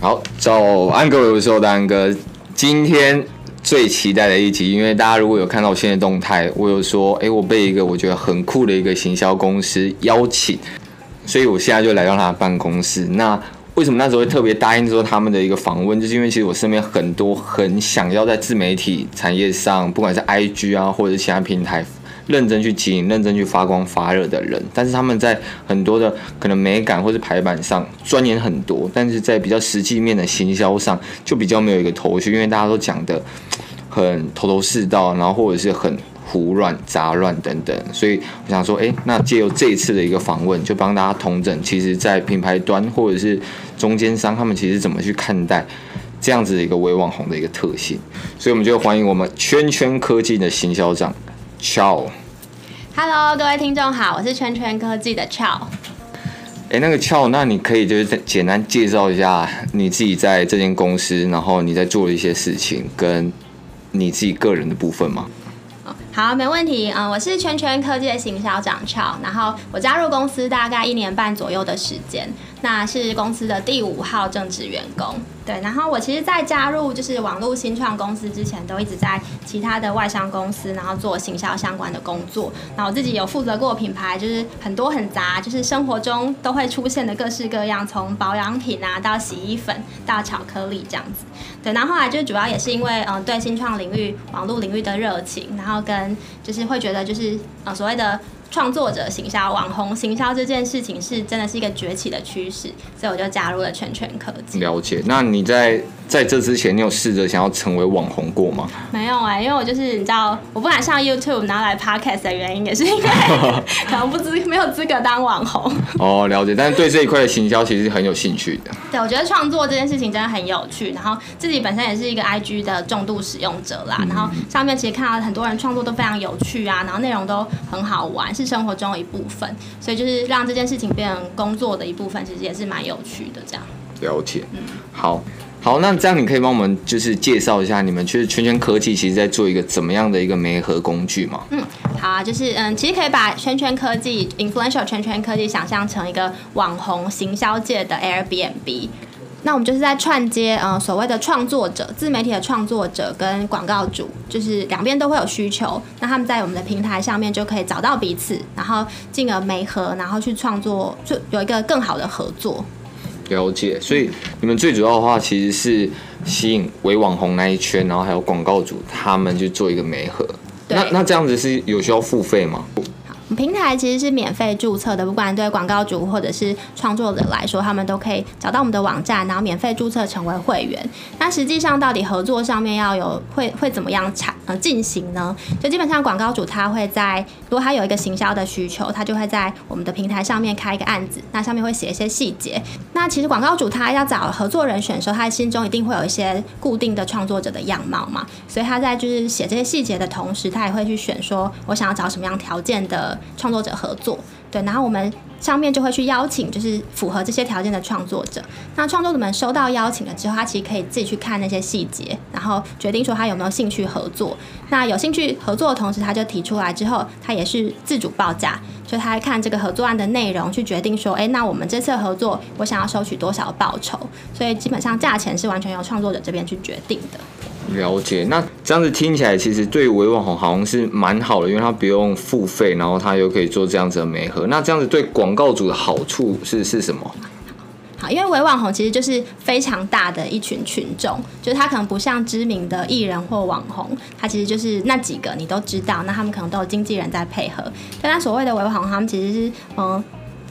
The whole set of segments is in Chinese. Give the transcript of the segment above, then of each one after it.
好，早安各位，我是欧丹哥。今天最期待的一集，因为大家如果有看到我现在动态，我有说，哎、我被一个我觉得很酷的一个行销公司邀请，所以我现在就来到他的办公室。那为什么那时候会特别答应说他们的一个访问，就是因为其实我身边很多很想要在自媒体产业上，不管是 IG 啊，或者是其他平台。认真去经营，认真去发光发热的人，但是他们在很多的可能美感或是排版上钻研很多，但是在比较实际面的行销上就比较没有一个头绪，因为大家都讲得很头头是道，然后或者是很胡乱杂乱等等，所以我想说，哎，那借由这一次的一个访问，就帮大家统整，其实在品牌端或者是中间商，他们其实怎么去看待这样子的一个微网红的一个特性，所以我们就欢迎我们圈圈科技的行销长。Chow，Hello，各位听众好，我是圈圈科技的 Chow。哎，那个 Chow，那你可以就是简单介绍一下你自己在这间公司，然后你在做的一些事情，跟你自己个人的部分吗？好，没问题。嗯，我是圈圈科技的行销长 Chow，然后我加入公司大概一年半左右的时间，那是公司的第五号正职员工。对，然后我其实，在加入就是网络新创公司之前，都一直在其他的外商公司，然后做行销相关的工作。那我自己有负责过品牌，就是很多很杂，就是生活中都会出现的各式各样，从保养品啊到洗衣粉到巧克力这样子。对，然后后来就主要也是因为嗯对新创领域、网络领域的热情，然后跟就是会觉得就是嗯所谓的。创作者行销、网红行销这件事情是真的是一个崛起的趋势，所以我就加入了全全科技。了解。那你在在这之前，你有试着想要成为网红过吗？没有哎、欸，因为我就是你知道，我不敢上 YouTube 拿来 Podcast 的原因，也是因为 可能不资没有资格当网红。哦，了解。但是对这一块的行销其实是很有兴趣的。对，我觉得创作这件事情真的很有趣，然后自己本身也是一个 IG 的重度使用者啦，嗯、然后上面其实看到很多人创作都非常有趣啊，然后内容都很好玩。是生活中的一部分，所以就是让这件事情变成工作的一部分，其实也是蛮有趣的。这样了解，嗯，好，好，那这样你可以帮我们就是介绍一下你们其实圈圈科技其实在做一个怎么样的一个媒合工具吗？嗯，好啊，就是嗯，其实可以把圈圈科技 influential 圈圈科技想象成一个网红行销界的 Airbnb。那我们就是在串接，呃，所谓的创作者、自媒体的创作者跟广告主，就是两边都会有需求。那他们在我们的平台上面就可以找到彼此，然后进而媒合，然后去创作，就有一个更好的合作。了解。所以你们最主要的话，其实是吸引微网红那一圈，然后还有广告主，他们去做一个媒合。那那这样子是有需要付费吗？平台其实是免费注册的，不管对广告主或者是创作者来说，他们都可以找到我们的网站，然后免费注册成为会员。那实际上到底合作上面要有会会怎么样产呃进行呢？就基本上广告主他会在，如果他有一个行销的需求，他就会在我们的平台上面开一个案子，那上面会写一些细节。那其实广告主他要找合作人选的时候，他心中一定会有一些固定的创作者的样貌嘛，所以他在就是写这些细节的同时，他也会去选说我想要找什么样条件的。创作者合作，对，然后我们上面就会去邀请，就是符合这些条件的创作者。那创作者们收到邀请了之后，他其实可以自己去看那些细节，然后决定说他有没有兴趣合作。那有兴趣合作的同时，他就提出来之后，他也是自主报价，就他看这个合作案的内容去决定说，哎，那我们这次合作，我想要收取多少报酬？所以基本上价钱是完全由创作者这边去决定的。了解，那这样子听起来，其实对于微网红好像是蛮好的，因为他不用付费，然后他又可以做这样子的媒合。那这样子对广告主的好处是是什么？好，因为微网红其实就是非常大的一群群众，就是他可能不像知名的艺人或网红，他其实就是那几个你都知道，那他们可能都有经纪人在配合。但他所谓的微网红，他们其实是嗯。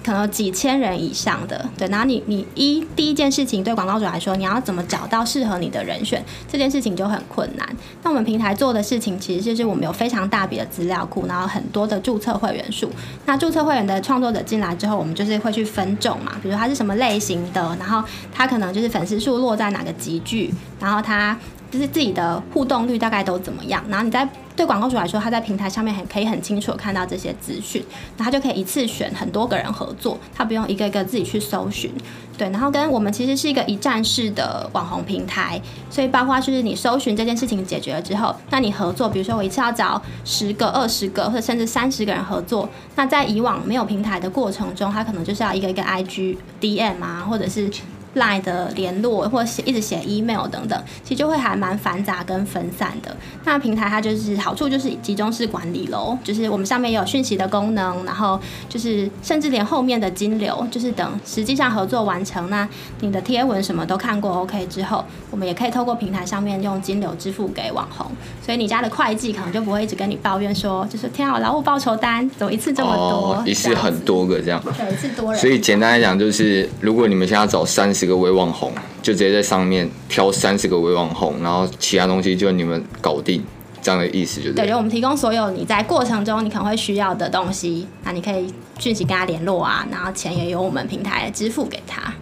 可能有几千人以上的，对，然后你你一第一件事情对广告主来说，你要怎么找到适合你的人选，这件事情就很困难。那我们平台做的事情，其实就是我们有非常大笔的资料库，然后很多的注册会员数。那注册会员的创作者进来之后，我们就是会去分种嘛，比如他是什么类型的，然后他可能就是粉丝数落在哪个级距，然后他就是自己的互动率大概都怎么样，然后你在。对广告主来说，他在平台上面很可以很清楚看到这些资讯，那他就可以一次选很多个人合作，他不用一个一个自己去搜寻。对，然后跟我们其实是一个一站式的网红平台，所以包括就是你搜寻这件事情解决了之后，那你合作，比如说我一次要找十个、二十个或者甚至三十个人合作，那在以往没有平台的过程中，他可能就是要一个一个 IG DM 啊，或者是。Line 的联络，或写一直写 email 等等，其实就会还蛮繁杂跟分散的。那平台它就是好处就是集中式管理喽，就是我们上面有讯息的功能，然后就是甚至连后面的金流，就是等实际上合作完成，那你的贴文什么都看过 OK 之后，我们也可以透过平台上面用金流支付给网红，所以你家的会计可能就不会一直跟你抱怨说，就是天啊，劳务报酬单怎么一次这么多，哦、一次很多个这样，对，一次多人。所以简单来讲，就是如果你们现在找三十个微网红，就直接在上面挑三十个微网红，然后其他东西就你们搞定，这样的意思就是。对，就我们提供所有你在过程中你可能会需要的东西，那你可以讯息跟他联络啊，然后钱也由我们平台支付给他。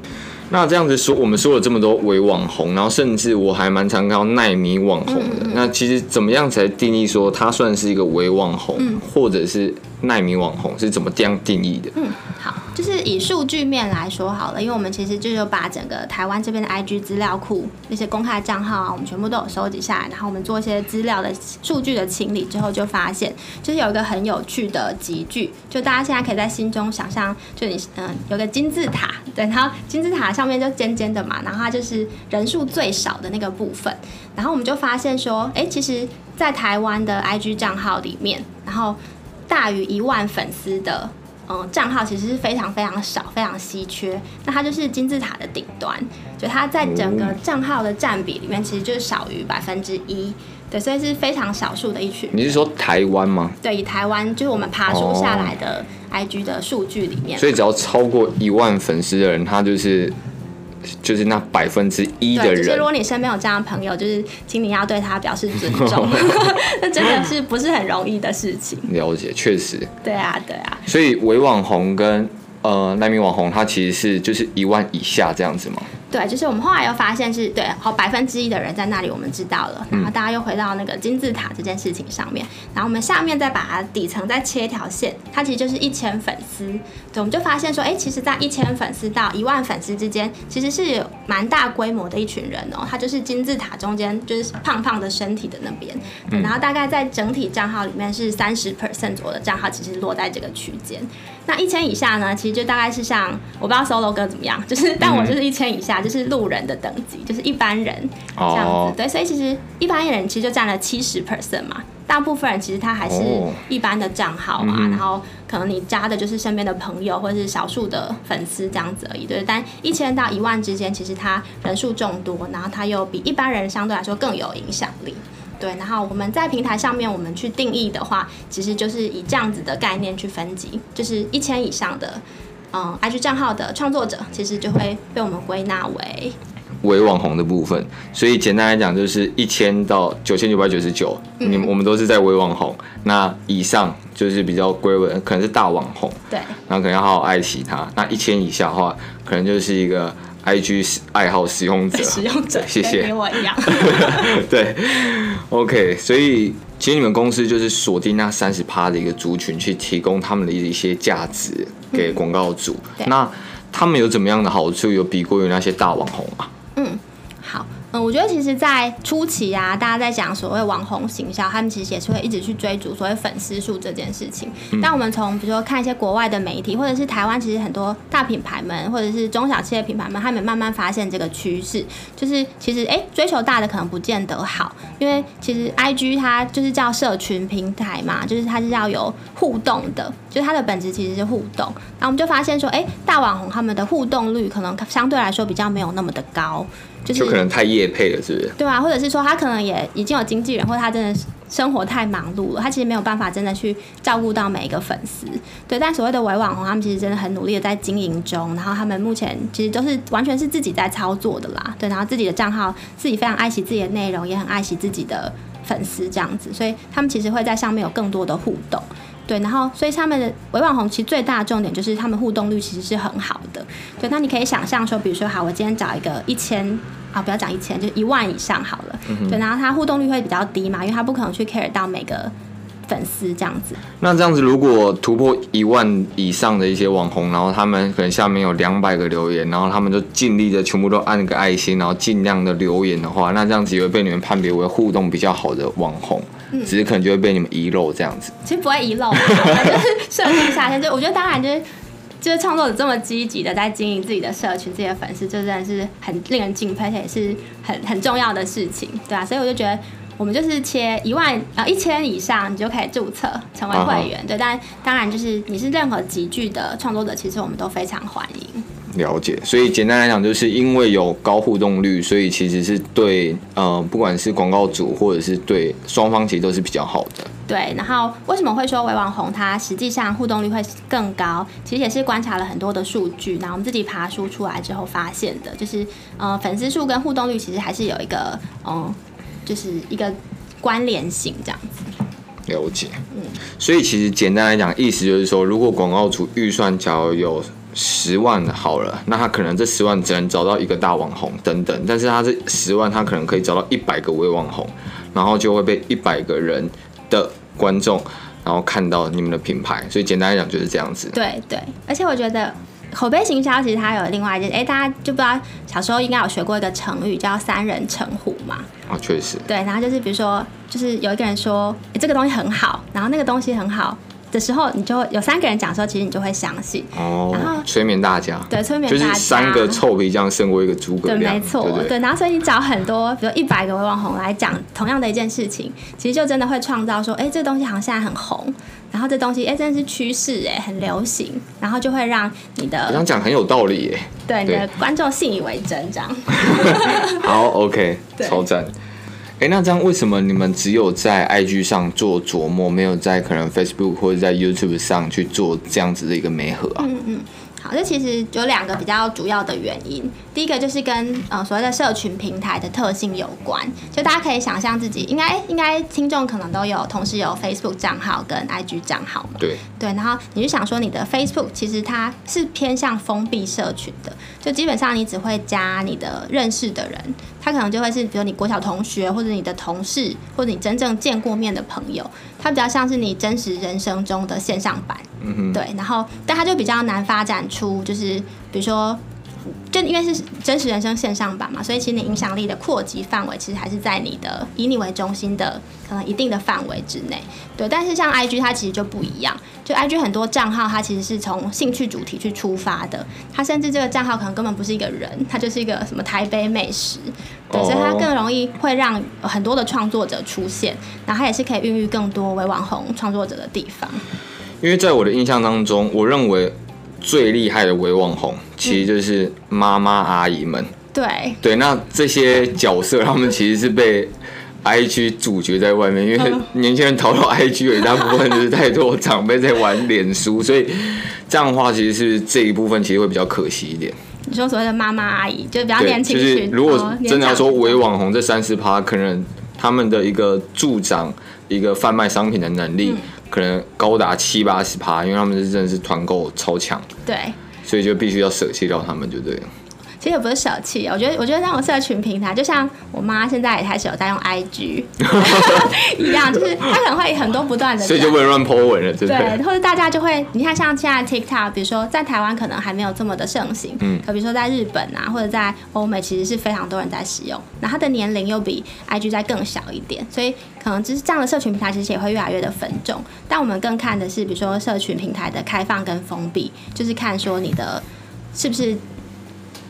那这样子说，我们说了这么多伪网红，然后甚至我还蛮常看到奈米网红的。那其实怎么样才定义说他算是一个伪网红，嗯、或者是奈米网红是怎么这样定义的？嗯，好，就是以数据面来说好了，因为我们其实就有把整个台湾这边的 IG 资料库那些公开账号啊，我们全部都有收集下来，然后我们做一些资料的数据的清理之后，就发现就是有一个很有趣的集聚，就大家现在可以在心中想象，就你嗯有个金字塔，对，然后金字塔上面就尖尖的嘛，然后它就是人数最少的那个部分，然后我们就发现说，哎，其实，在台湾的 IG 账号里面，然后大于一万粉丝的，嗯，账号其实是非常非常少，非常稀缺。那它就是金字塔的顶端，就它在整个账号的占比里面，其实就是少于百分之一。对，所以是非常少数的一群。你是说台湾吗？对，以台湾就是我们爬梳下来的 IG 的数据里面。所以只要超过一万粉丝的人，他就是。就是那百分之一的人，就是如果你身边有这样的朋友，就是请你要对他表示尊重，那真的是不是很容易的事情。了解，确实。对啊，对啊。所以伪网红跟呃那名网红，他其实是就是一万以下这样子吗？对，就是我们后来又发现是对，好百分之一的人在那里，我们知道了。然后大家又回到那个金字塔这件事情上面，然后我们下面再把它底层再切一条线，它其实就是一千粉丝。对，我们就发现说，哎，其实，在一千粉丝到一万粉丝之间，其实是有蛮大规模的一群人哦。他就是金字塔中间，就是胖胖的身体的那边。对，然后大概在整体账号里面是三十 percent 左右的账号，其实落在这个区间。那一千以下呢，其实就大概是像我不知道 Solo 哥怎么样，就是但我就是一千以下，就是路人的等级，就是一般人这样子。Oh. 对，所以其实一般人其实就占了七十 percent 嘛，大部分人其实他还是一般的账号啊，oh. 然后可能你加的就是身边的朋友或者是少数的粉丝这样子而已。对，但一千到一万之间，其实他人数众多，然后他又比一般人相对来说更有影响力。对，然后我们在平台上面，我们去定义的话，其实就是以这样子的概念去分级，就是一千以上的，嗯，IG 账号的创作者，其实就会被我们归纳为微网红的部分。所以简单来讲，就是一千到九千九百九十九，你们我们都是在微网红。那以上就是比较归为可能是大网红，对，然后可能要好好爱惜它。那一千以下的话，可能就是一个。I G 爱好使用者，使用者，谢谢。跟我一样。对，OK，所以其实你们公司就是锁定那三十趴的一个族群，去提供他们的一些价值给广告主。嗯、那他们有怎么样的好处？有比过于那些大网红吗？嗯，好。嗯，我觉得其实，在初期啊，大家在讲所谓网红行销，他们其实也是会一直去追逐所谓粉丝数这件事情。嗯、但我们从比如说看一些国外的媒体，或者是台湾，其实很多大品牌们，或者是中小企业品牌们，他们慢慢发现这个趋势，就是其实哎，追求大的可能不见得好，因为其实 IG 它就是叫社群平台嘛，就是它是要有互动的，就是它的本质其实是互动。然后我们就发现说，哎，大网红他们的互动率可能相对来说比较没有那么的高。就是、就可能太业配了，是不是？对啊，或者是说他可能也已经有经纪人，或者他真的生活太忙碌了，他其实没有办法真的去照顾到每一个粉丝。对，但所谓的伪网红，他们其实真的很努力的在经营中，然后他们目前其实都是完全是自己在操作的啦。对，然后自己的账号，自己非常爱惜自己的内容，也很爱惜自己的粉丝这样子，所以他们其实会在上面有更多的互动。对，然后所以他们的微网红其实最大的重点就是他们互动率其实是很好的。对，那你可以想象说，比如说好，我今天找一个一千啊，不要讲一千，就一万以上好了。嗯、对，然后他互动率会比较低嘛，因为他不可能去 care 到每个粉丝这样子。那这样子，如果突破一万以上的一些网红，然后他们可能下面有两百个留言，然后他们就尽力的全部都按个爱心，然后尽量的留言的话，那这样子也会被你们判别为互动比较好的网红。只是可能就会被你们遗漏这样子，其实不会遗漏，就是设计下限。就我觉得当然就是就是创作者这么积极的在经营自己的社群、自己的粉丝，这真的是很令人敬佩，而且也是很很重要的事情，对啊，所以我就觉得，我们就是切一万呃一千以上，你就可以注册成为会员，uh. 对。但当然，就是你是任何集聚的创作者，其实我们都非常欢迎。了解，所以简单来讲，就是因为有高互动率，所以其实是对呃，不管是广告主或者是对双方，其实都是比较好的。对，然后为什么会说微网红它实际上互动率会更高？其实也是观察了很多的数据，然后我们自己爬书出来之后发现的，就是呃粉丝数跟互动率其实还是有一个嗯，就是一个关联性这样子。了解，嗯，所以其实简单来讲，意思就是说，如果广告主预算只要有十万好了，那他可能这十万只能找到一个大网红等等，但是他这十万他可能可以找到一百个微网红，然后就会被一百个人。的观众，然后看到你们的品牌，所以简单来讲就是这样子。对对，而且我觉得口碑行销其实它有另外一件，哎，大家就不知道小时候应该有学过一个成语叫“三人成虎”嘛。啊，确实。对，然后就是比如说，就是有一个人说这个东西很好，然后那个东西很好。的时候，你就会有三个人讲的时候，其实你就会相信哦，然后催眠大家，对，催眠大家。就是三个臭皮匠胜过一个诸葛亮，对，没错，对，对，对，然后所以你找很多，比如一百个微网红来讲同样的一件事情，其实就真的会创造说，哎，这个东西好像现在很红，然后这东西哎真的是趋势，哎，很流行，然后就会让你的，这样讲很有道理，耶，对，你的观众信以为真，这样。好，OK，超赞。哎、欸，那这样为什么你们只有在 IG 上做琢磨，没有在可能 Facebook 或者在 YouTube 上去做这样子的一个媒合啊？嗯嗯。好，这其实有两个比较主要的原因。第一个就是跟呃所谓的社群平台的特性有关。就大家可以想象自己应该应该听众可能都有同时有 Facebook 账号跟 IG 账号嘛。对。对，然后你就想说你的 Facebook 其实它是偏向封闭社群的，就基本上你只会加你的认识的人，他可能就会是比如你国小同学或者你的同事或者你真正见过面的朋友，他比较像是你真实人生中的线上版。嗯对，然后但他就比较难发展出，就是比如说，就因为是真实人生线上版嘛，所以其实你影响力的扩及范围其实还是在你的以你为中心的可能一定的范围之内。对，但是像 IG 它其实就不一样，就 IG 很多账号它其实是从兴趣主题去出发的，它甚至这个账号可能根本不是一个人，它就是一个什么台北美食，对，所以它更容易会让很多的创作者出现，然后它也是可以孕育更多为网红创作者的地方。因为在我的印象当中，我认为最厉害的微网红其实就是妈妈阿姨们。对对，那这些角色他们其实是被 IG 主角在外面，因为年轻人逃到 IG 有一大部分就是太多长辈在玩脸书，所以这样的话其实是这一部分其实会比较可惜一点。你说所谓的妈妈阿姨，就比较年轻群，就是如果真的要说微网红这三十趴，可能他们的一个助长一个贩卖商品的能力。可能高达七八十趴，因为他们是真的是团购超强，对，所以就必须要舍弃掉他们，就对了。其实也不是舍弃，我觉得，我觉得那种社群平台，就像我妈现在也开始有在用 IG 一样，就是她可能会很多不断的，所以就不能乱 po 文了，对，对，或者大家就会，你看像现在 TikTok，比如说在台湾可能还没有这么的盛行，嗯，可比如说在日本啊，或者在欧美，其实是非常多人在使用，那它的年龄又比 IG 再更小一点，所以可能就是这样的社群平台其实也会越来越的分众，但我们更看的是，比如说社群平台的开放跟封闭，就是看说你的是不是。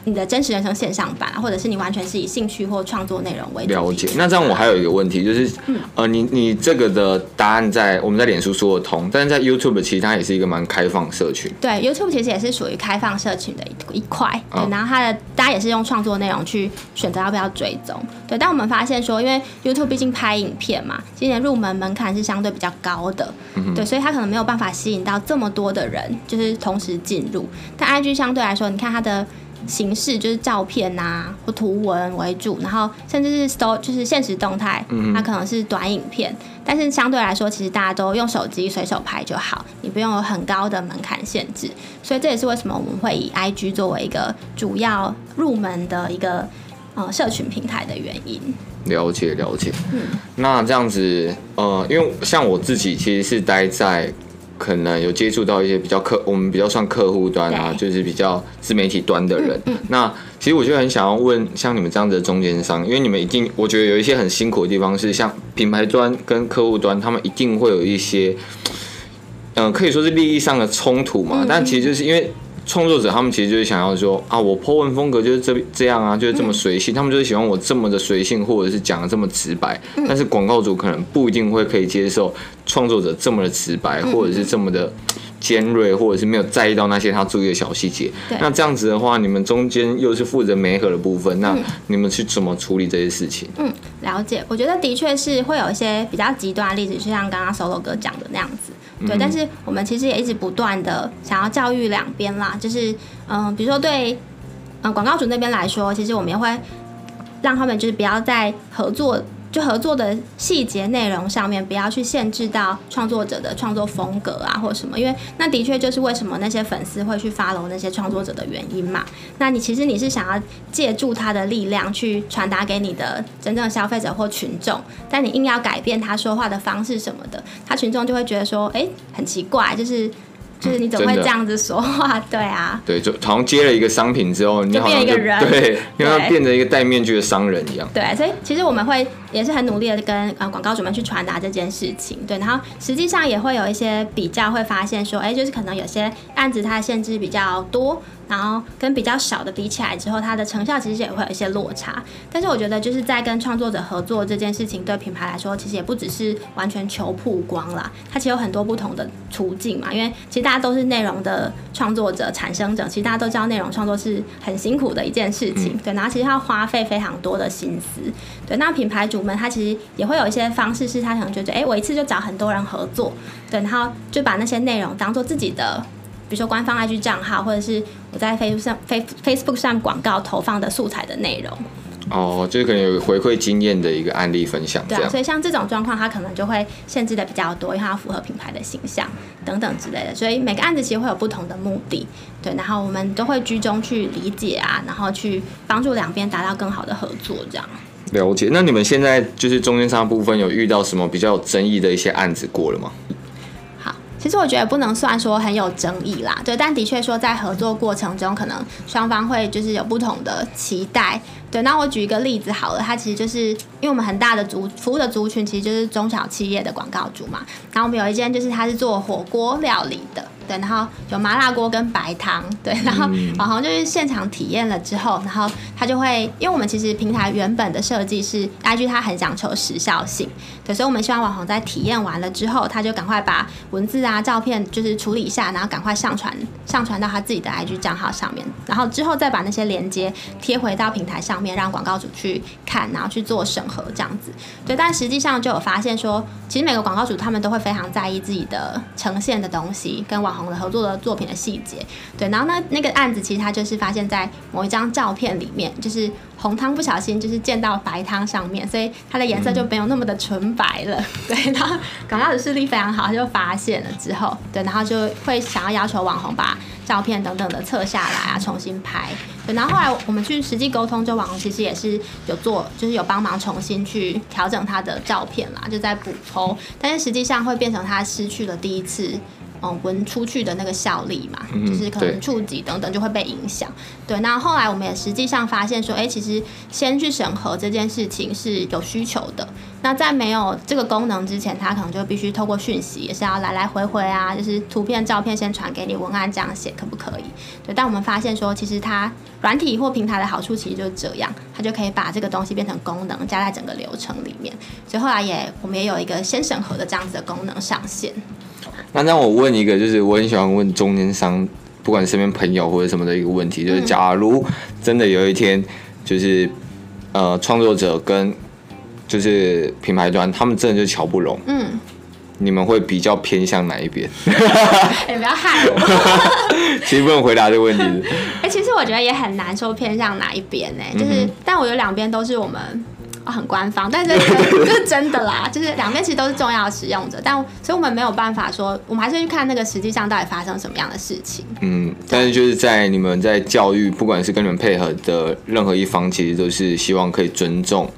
你的真实人生线上版，或者是你完全是以兴趣或创作内容为主。了解。那这样我还有一个问题，就是，嗯、呃，你你这个的答案在我们在脸书说得通，但是在 YouTube 其实它也是一个蛮开放社群。对，YouTube 其实也是属于开放社群的一一块。对，然后它的大家也是用创作内容去选择要不要追踪。对，但我们发现说，因为 YouTube 毕竟拍影片嘛，今年入门门槛是相对比较高的，嗯，对，所以它可能没有办法吸引到这么多的人，就是同时进入。但 IG 相对来说，你看它的。形式就是照片啊或图文为主，然后甚至是 Story 就是现实动态，它可能是短影片，但是相对来说，其实大家都用手机随手拍就好，你不用有很高的门槛限制，所以这也是为什么我们会以 IG 作为一个主要入门的一个呃社群平台的原因。了解了解，嗯，那这样子呃，因为像我自己其实是待在。可能有接触到一些比较客，我们比较算客户端啊，就是比较自媒体端的人。嗯嗯、那其实我就很想要问，像你们这样子的中间商，因为你们一定，我觉得有一些很辛苦的地方是，像品牌端跟客户端，他们一定会有一些，嗯、呃，可以说是利益上的冲突嘛。嗯、但其实就是因为创作者他们其实就是想要说啊，我 po 文风格就是这这样啊，就是这么随性，嗯、他们就是喜欢我这么的随性，或者是讲的这么直白。嗯、但是广告主可能不一定会可以接受创作者这么的直白，嗯、或者是这么的。尖锐，或者是没有在意到那些他注意的小细节。对那这样子的话，你们中间又是负责媒合的部分，那你们是怎么处理这些事情？嗯，了解。我觉得的确是会有一些比较极端的例子，就像刚刚 Solo 哥讲的那样子。对，嗯、但是我们其实也一直不断的想要教育两边啦，就是嗯、呃，比如说对嗯广告主那边来说，其实我们也会让他们就是不要再合作。就合作的细节内容上面，不要去限制到创作者的创作风格啊，或什么，因为那的确就是为什么那些粉丝会去 follow 那些创作者的原因嘛。那你其实你是想要借助他的力量去传达给你的真正的消费者或群众，但你硬要改变他说话的方式什么的，他群众就会觉得说，哎、欸，很奇怪，就是。就是你怎么会这样子说话？对啊，对，就好像接了一个商品之后，你好像就，就变一个人，对，你好像变成一个戴面具的商人一样。对，所以其实我们会也是很努力的跟呃广告主们去传达这件事情。对，然后实际上也会有一些比较，会发现说，哎，就是可能有些案子它的限制比较多。然后跟比较少的比起来之后，它的成效其实也会有一些落差。但是我觉得就是在跟创作者合作这件事情，对品牌来说，其实也不只是完全求曝光啦。它其实有很多不同的途径嘛。因为其实大家都是内容的创作者、产生者，其实大家都知道内容创作是很辛苦的一件事情。对，然后其实它要花费非常多的心思。对，那品牌主们他其实也会有一些方式，是他可能觉得，哎，我一次就找很多人合作，对，然后就把那些内容当做自己的。比如说官方 IG 账号，或者是我在 Facebook 上 Face Facebook 上广告投放的素材的内容。哦，就是可能有回馈经验的一个案例分享。对啊，所以像这种状况，它可能就会限制的比较多，因为它要符合品牌的形象等等之类的。所以每个案子其实会有不同的目的，对，然后我们都会居中去理解啊，然后去帮助两边达到更好的合作，这样。了解。那你们现在就是中间商部分有遇到什么比较有争议的一些案子过了吗？其实我觉得不能算说很有争议啦，对，但的确说在合作过程中，可能双方会就是有不同的期待，对。那我举一个例子好了，它其实就是因为我们很大的族服务的族群其实就是中小企业的广告主嘛，然后我们有一间就是它是做火锅料理的。对，然后有麻辣锅跟白汤，对，然后网红就是现场体验了之后，然后他就会，因为我们其实平台原本的设计是 IG，它很讲求时效性，对，所以我们希望网红在体验完了之后，他就赶快把文字啊、照片就是处理一下，然后赶快上传上传到他自己的 IG 账号上面，然后之后再把那些连接贴回到平台上面，让广告主去看，然后去做审核这样子。对，但实际上就有发现说，其实每个广告主他们都会非常在意自己的呈现的东西跟网红的合作的作品的细节，对，然后呢，那个案子其实他就是发现在某一张照片里面，就是红汤不小心就是溅到白汤上面，所以它的颜色就没有那么的纯白了，对，然后广告的视力非常好，他就发现了之后，对，然后就会想要要求网红把照片等等的撤下来啊，重新拍，对，然后后来我们去实际沟通，就网红其实也是有做，就是有帮忙重新去调整他的照片啦，就在补 PO，但是实际上会变成他失去了第一次。嗯，闻出去的那个效力嘛，嗯、就是可能触及等等就会被影响。对，那后来我们也实际上发现说，哎、欸，其实先去审核这件事情是有需求的。那在没有这个功能之前，他可能就必须透过讯息，也是要来来回回啊，就是图片、照片先传给你，文案这样写可不可以？对，但我们发现说，其实它软体或平台的好处其实就是这样，它就可以把这个东西变成功能，加在整个流程里面。所以后来也我们也有一个先审核的这样子的功能上线。那让我问一个，就是我很喜欢问中间商，不管身边朋友或者什么的一个问题，就是假如真的有一天，就是呃创作者跟就是品牌端，他们真的就瞧不拢，嗯，你们会比较偏向哪一边？也 不要害我，其实不用回答这个问题。哎、欸，其实我觉得也很难说偏向哪一边呢，就是，嗯、但我觉得两边都是我们。哦、很官方，但是 这是真的啦，就是两边其实都是重要的使用者，但所以我们没有办法说，我们还是去看那个实际上到底发生什么样的事情。嗯，但是就是在你们在教育，不管是跟你们配合的任何一方，其实都是希望可以尊重，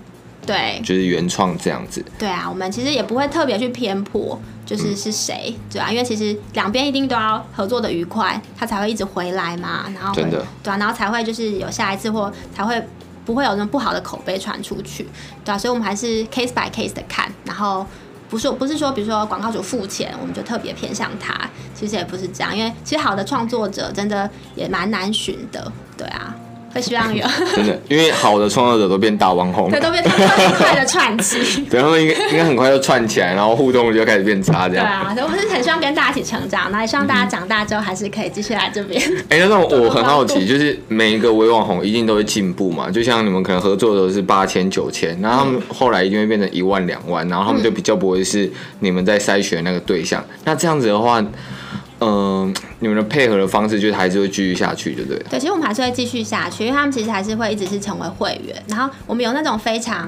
对，就是原创这样子。对啊，我们其实也不会特别去偏颇，就是是谁，嗯、对啊，因为其实两边一定都要合作的愉快，他才会一直回来嘛，然后真的对啊，然后才会就是有下一次或才会。不会有那种不好的口碑传出去，对啊，所以我们还是 case by case 的看，然后不是不是说，比如说广告主付钱，我们就特别偏向他，其实也不是这样，因为其实好的创作者真的也蛮难寻的，对啊。会希望有真的，因为好的创作者都变大网红，对，都变很快的串起，对，他们应该应该很快就串起来，然后互动就开始变差，这样。对啊，我们是很希望跟大家一起成长，那也希望大家长大之后还是可以继续来这边。哎、欸，那 我很好奇，就是每一个微网红一定都会进步嘛？就像你们可能合作的都是八千九千，然后他们后来一定会变成一万两万，然后他们就比较不会是你们在筛选那个对象。那这样子的话。嗯、你们的配合的方式就是还是会继续下去，对不对？对，其实我们还是会继续下去，因为他们其实还是会一直是成为会员。然后我们有那种非常，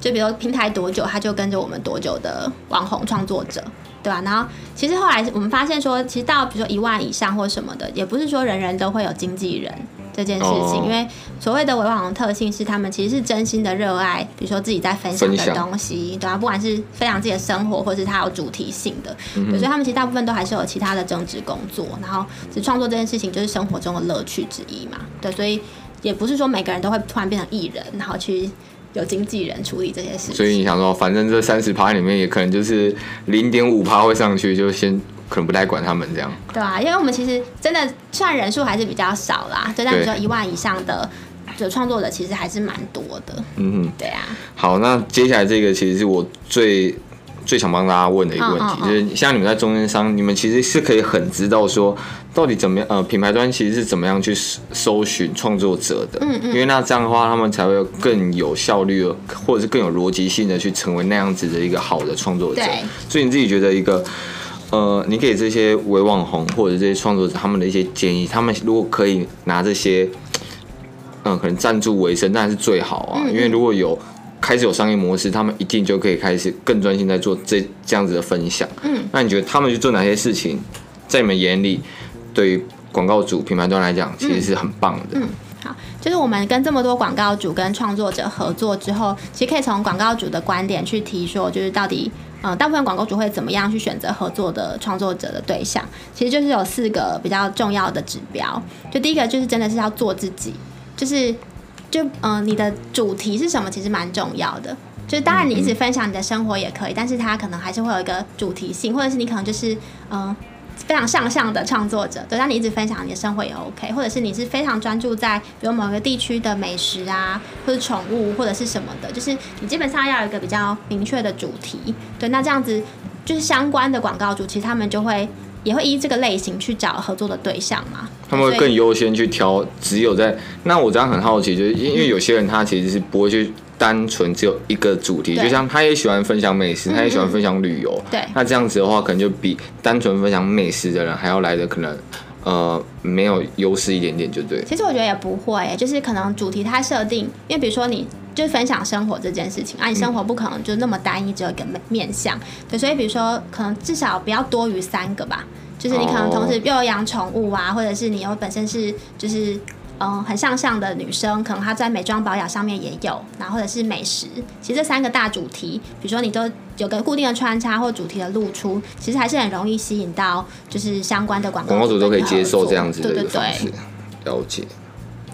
就比如平台多久，他就跟着我们多久的网红创作者，对吧？然后其实后来我们发现说，其实到比如说一万以上或什么的，也不是说人人都会有经纪人。这件事情，因为所谓的微网红特性是，他们其实是真心的热爱，比如说自己在分享的东西，对啊，不管是分享自己的生活，或是他有主题性的，嗯，所以他们其实大部分都还是有其他的正职工作，然后只创作这件事情就是生活中的乐趣之一嘛，对，所以也不是说每个人都会突然变成艺人，然后去有经纪人处理这些事情。所以你想说，反正这三十趴里面也可能就是零点五趴会上去，就先。可能不太管他们这样，对啊，因为我们其实真的算人数还是比较少啦，就但你说一万以上的就创作者其实还是蛮多的，嗯哼，对啊。好，那接下来这个其实是我最最想帮大家问的一个问题，就是像你们在中间商，你们其实是可以很知道说到底怎么样，呃，品牌端其实是怎么样去搜寻创作者的，嗯嗯，因为那这样的话，他们才会更有效率，或者是更有逻辑性的去成为那样子的一个好的创作者。对，所以你自己觉得一个。呃，你给这些伪网红或者这些创作者他们的一些建议，他们如果可以拿这些，嗯、呃，可能赞助为生，当然是最好啊。嗯嗯。因为如果有开始有商业模式，他们一定就可以开始更专心在做这这样子的分享。嗯，那你觉得他们去做哪些事情，在你们眼里，对于广告主、品牌端来讲，其实是很棒的。嗯，嗯，好，就是我们跟这么多广告主跟创作者合作之后，其实可以从广告主的观点去提说，就是到底。嗯，大部分广告主会怎么样去选择合作的创作者的对象？其实就是有四个比较重要的指标。就第一个就是真的是要做自己，就是就嗯、你的主题是什么？其实蛮重要的。就是当然你一直分享你的生活也可以，但是它可能还是会有一个主题性，或者是你可能就是嗯。非常上相的创作者，对，让你一直分享你的生活也 OK，或者是你是非常专注在比如某个地区的美食啊，或者宠物或者是什么的，就是你基本上要有一个比较明确的主题，对，那这样子就是相关的广告主，其实他们就会也会依这个类型去找合作的对象嘛，他们会更优先去挑只有在那我这样很好奇，就是因为有些人他其实是不会去。单纯只有一个主题，就像他也喜欢分享美食，他也喜欢分享旅游。对，那这样子的话，可能就比单纯分享美食的人还要来的可能，呃，没有优势一点点，就对。其实我觉得也不会，就是可能主题它设定，因为比如说你就是分享生活这件事情，啊，你生活不可能就那么单一，只有一个面向，对，所以比如说可能至少不要多于三个吧，就是你可能同时又有养宠物啊，或者是你又本身是就是。嗯，很向上的女生，可能她在美妆保养上面也有，然后或者是美食。其实这三个大主题，比如说你都有个固定的穿插或主题的露出，其实还是很容易吸引到就是相关的广告。广告主都可以接受这样子的方式。对对对，了解。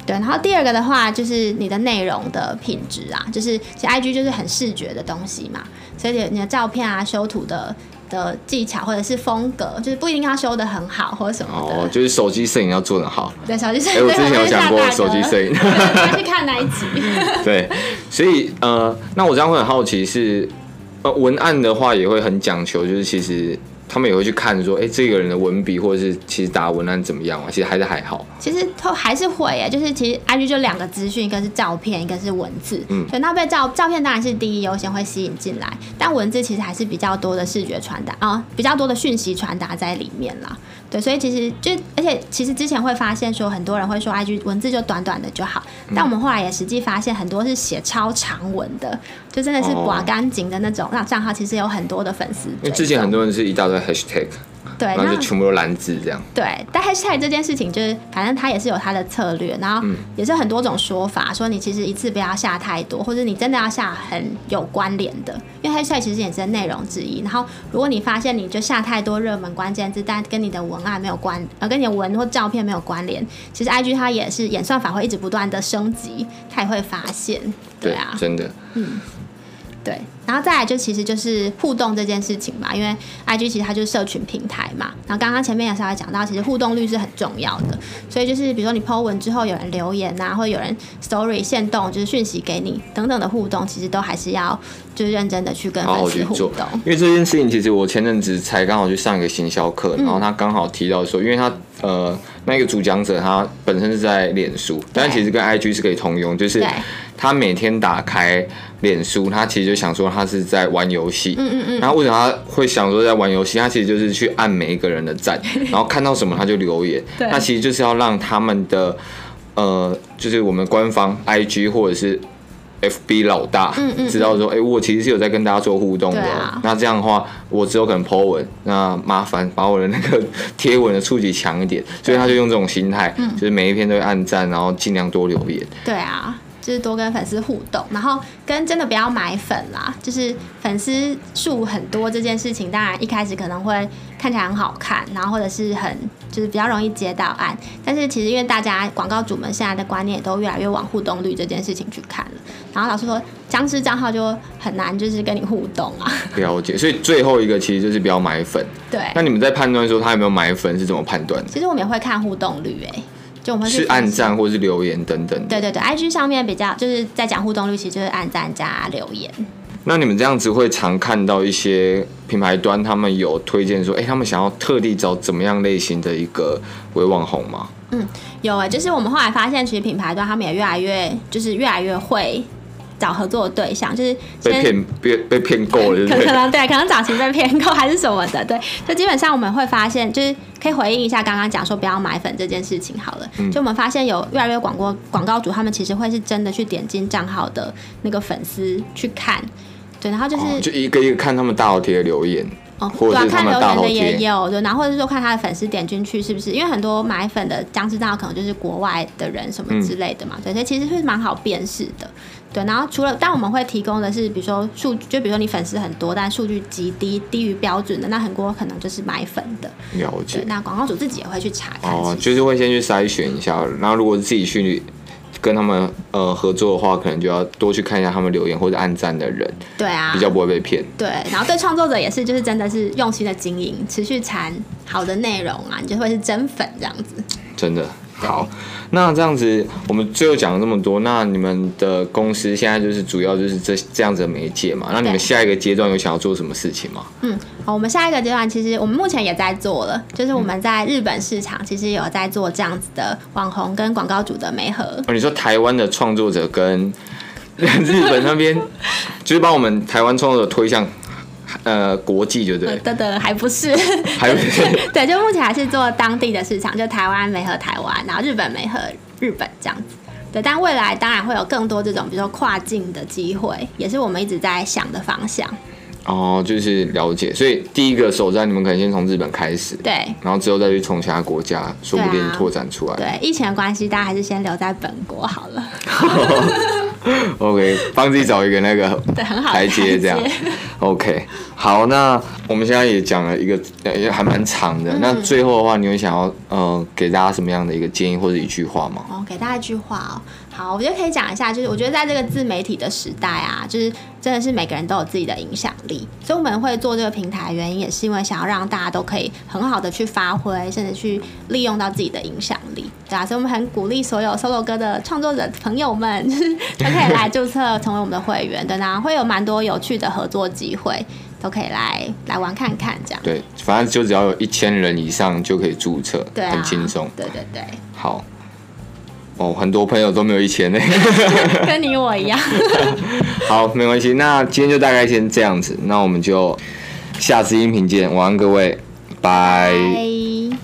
对，然后第二个的话就是你的内容的品质啊，就是其实 IG 就是很视觉的东西嘛，所以你的照片啊、修图的。的技巧或者是风格，就是不一定要修的很好或者什么的。哦，就是手机摄影要做的好。对，手机摄影。哎、欸，我之前有讲过手机摄影。去看哪一集？对，所以呃，那我这样会很好奇是，呃，文案的话也会很讲求，就是其实。他们也会去看说，哎、欸，这个人的文笔或者是其实打文案怎么样啊？其实还是还好。其实都还是会哎，就是其实 IG 就两个资讯，一个是照片，一个是文字。嗯。所以那被照照片当然是第一优先会吸引进来，但文字其实还是比较多的视觉传达啊，比较多的讯息传达在里面啦。对，所以其实就而且其实之前会发现说，很多人会说 IG 文字就短短的就好，但我们后来也实际发现，很多是写超长文的，就真的是寡干净的那种。那账号其实有很多的粉丝。因为之前很多人是一大堆 hashtag。对，然后就全部都蓝字这样。对，但 hashtag 这件事情就是，反正它也是有它的策略，然后也是很多种说法，说你其实一次不要下太多，或者你真的要下很有关联的，因为 hashtag 其实也是内容之一。然后如果你发现你就下太多热门关键字，但跟你的文案没有关，呃，跟你的文或照片没有关联，其实 IG 它也是演算法会一直不断的升级，它也会发现。对啊，对，真的。嗯，对。然后再来就其实就是互动这件事情嘛，因为 IG 其实它就是社群平台嘛。然后刚刚前面也稍微讲到，其实互动率是很重要的。所以就是比如说你 po 文之后有人留言啊，或者有人 story 限动，就是讯息给你等等的互动，其实都还是要就是认真的去跟粉丝互动。因为这件事情，其实我前阵子才刚好去上一个行销课，然后他刚好提到说，因为他呃那个主讲者他本身是在脸书，但其实跟 IG 是可以通用，就是。他每天打开脸书，他其实就想说他是在玩游戏。嗯嗯嗯。然后为什么他会想说在玩游戏？他其实就是去按每一个人的赞，然后看到什么他就留言。对。那其实就是要让他们的呃，就是我们官方 IG 或者是 FB 老大，嗯嗯，知道说，哎、欸，我其实是有在跟大家做互动的。啊、那这样的话，我只有可能 po 文，那麻烦把我的那个贴文的触及强一点。所以他就用这种心态，就是每一篇都会按赞，然后尽量多留言。对啊。就是多跟粉丝互动，然后跟真的不要买粉啦。就是粉丝数很多这件事情，当然一开始可能会看起来很好看，然后或者是很就是比较容易接到案。但是其实因为大家广告主们现在的观念也都越来越往互动率这件事情去看了。然后老师说，僵尸账号就很难就是跟你互动啊。了解，所以最后一个其实就是不要买粉。对。那你们在判断说他有没有买粉是怎么判断的？其实我们也会看互动率，哎。就我们是按赞或是留言等等。对对对，IG 上面比较就是在讲互动率，其实就是按赞加留言。那你们这样子会常看到一些品牌端他们有推荐说，哎、欸，他们想要特地找怎么样类型的一个微网红吗？嗯，有哎，就是我们后来发现，其实品牌端他们也越来越就是越来越会。找合作的对象就是被骗，被被骗够了，可能对，可能早期被骗够还是什么的，对，就基本上我们会发现，就是可以回应一下刚刚讲说不要买粉这件事情好了，就我们发现有越来越广过广告主，他们其实会是真的去点进账号的那个粉丝去看，对，然后就是、哦、就一个一个看他们大头贴的留言。哦，对啊，看留言的也有，对，然后或者是说看他的粉丝点进去是不是，因为很多买粉的僵尸账号可能就是国外的人什么之类的嘛，对，所以其实是蛮好辨识的，对。然后除了，但我们会提供的是，比如说数据，就比如说你粉丝很多，但数据极低，低于标准的，那很多可能就是买粉的。了解。那广告主自己也会去查看。哦，就是会先去筛选一下，然后如果自己去。跟他们呃合作的话，可能就要多去看一下他们留言或者按赞的人，对啊，比较不会被骗。对，然后对创作者也是，就是真的是用心的经营，持续产好的内容啊，你就会是真粉这样子。真的。好，那这样子，我们最后讲了这么多，那你们的公司现在就是主要就是这这样子的媒介嘛？那你们下一个阶段有想要做什么事情吗？嗯，好，我们下一个阶段其实我们目前也在做了，就是我们在日本市场其实有在做这样子的网红跟广告主的媒合。哦，你说台湾的创作者跟日本那边，就是把我们台湾创作者推向。呃，国际就对，对对，还不是，还不是，对，就目前还是做当地的市场，就台湾没和台湾，然后日本没和日本这样子，对，但未来当然会有更多这种，比如说跨境的机会，也是我们一直在想的方向。哦，就是了解，所以第一个首站，你们可能先从日本开始，对，然后之后再去从其他国家，说不定拓展出来。对，疫情的关系，大家还是先留在本国好了。OK，帮自己找一个那个台阶，这样。OK，好，那我们现在也讲了一个，也还蛮长的。嗯、那最后的话，你有想要呃给大家什么样的一个建议或者一句话吗？哦，给大家一句话哦。好，我觉得可以讲一下，就是我觉得在这个自媒体的时代啊，就是真的是每个人都有自己的影响力，所以我们会做这个平台，原因也是因为想要让大家都可以很好的去发挥，甚至去利用到自己的影响力，对啊，所以我们很鼓励所有 SOLO 歌的创作者朋友们，就 是都可以来注册成为我们的会员，对，然后会有蛮多有趣的合作机会，都可以来来玩看看，这样。对，反正就只要有一千人以上就可以注册，对啊，很轻松。对对对，好。哦，很多朋友都没有一千呢，跟你我一样。好，没关系，那今天就大概先这样子，那我们就下次音频见，晚安各位，拜。Bye